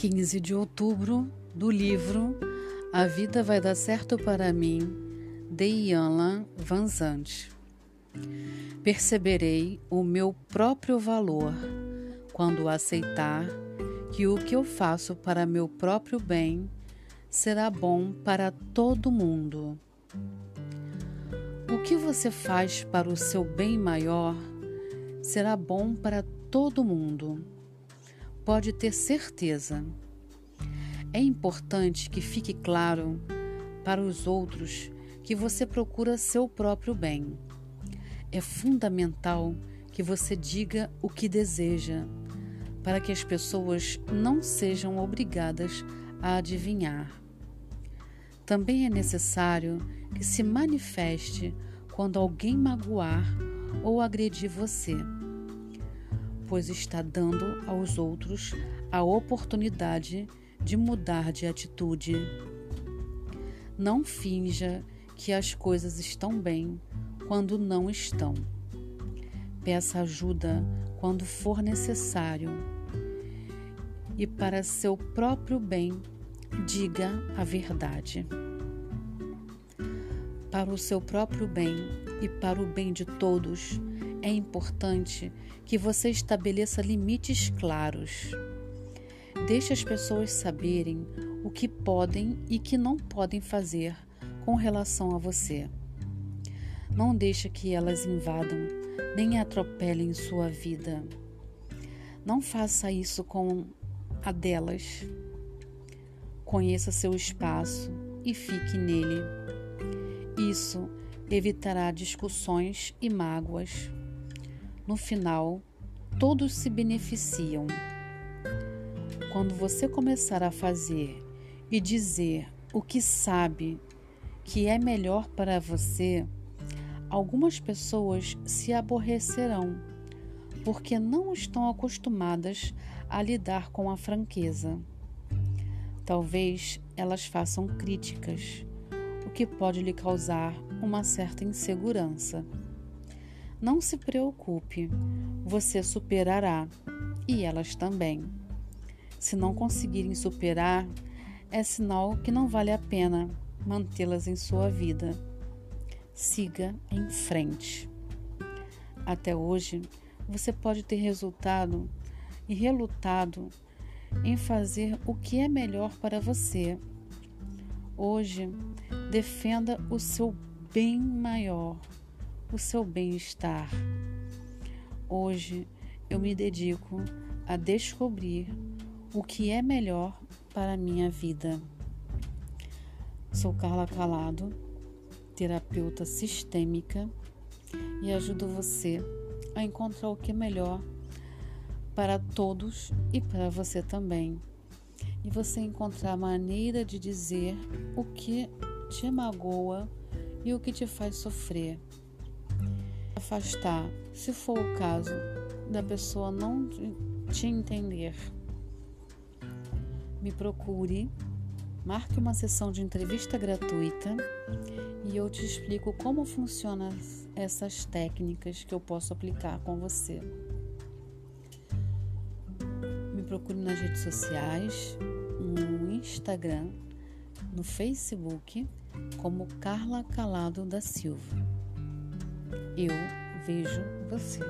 15 de outubro, do livro A Vida Vai Dar Certo para Mim, de Ian Van Zandt. Perceberei o meu próprio valor quando aceitar que o que eu faço para meu próprio bem será bom para todo mundo. O que você faz para o seu bem maior será bom para todo mundo. Pode ter certeza. É importante que fique claro para os outros que você procura seu próprio bem. É fundamental que você diga o que deseja, para que as pessoas não sejam obrigadas a adivinhar. Também é necessário que se manifeste quando alguém magoar ou agredir você, pois está dando aos outros a oportunidade de mudar de atitude. Não finja que as coisas estão bem quando não estão. Peça ajuda quando for necessário. E para seu próprio bem, diga a verdade. Para o seu próprio bem e para o bem de todos, é importante que você estabeleça limites claros. Deixe as pessoas saberem o que podem e que não podem fazer com relação a você. Não deixe que elas invadam nem atropelem sua vida. Não faça isso com a delas. Conheça seu espaço e fique nele. Isso evitará discussões e mágoas. No final, todos se beneficiam. Quando você começar a fazer e dizer o que sabe que é melhor para você, algumas pessoas se aborrecerão porque não estão acostumadas a lidar com a franqueza. Talvez elas façam críticas, o que pode lhe causar uma certa insegurança. Não se preocupe, você superará e elas também. Se não conseguirem superar, é sinal que não vale a pena mantê-las em sua vida. Siga em frente. Até hoje, você pode ter resultado e relutado em fazer o que é melhor para você. Hoje, defenda o seu bem maior, o seu bem-estar. Hoje, eu me dedico a descobrir o que é melhor para a minha vida. Sou Carla Calado, terapeuta sistêmica, e ajudo você a encontrar o que é melhor para todos e para você também. E você encontrar a maneira de dizer o que te magoa e o que te faz sofrer. Afastar, se for o caso, da pessoa não te entender. Me procure, marque uma sessão de entrevista gratuita e eu te explico como funcionam essas técnicas que eu posso aplicar com você procure nas redes sociais, no Instagram, no Facebook, como Carla Calado da Silva. Eu vejo você.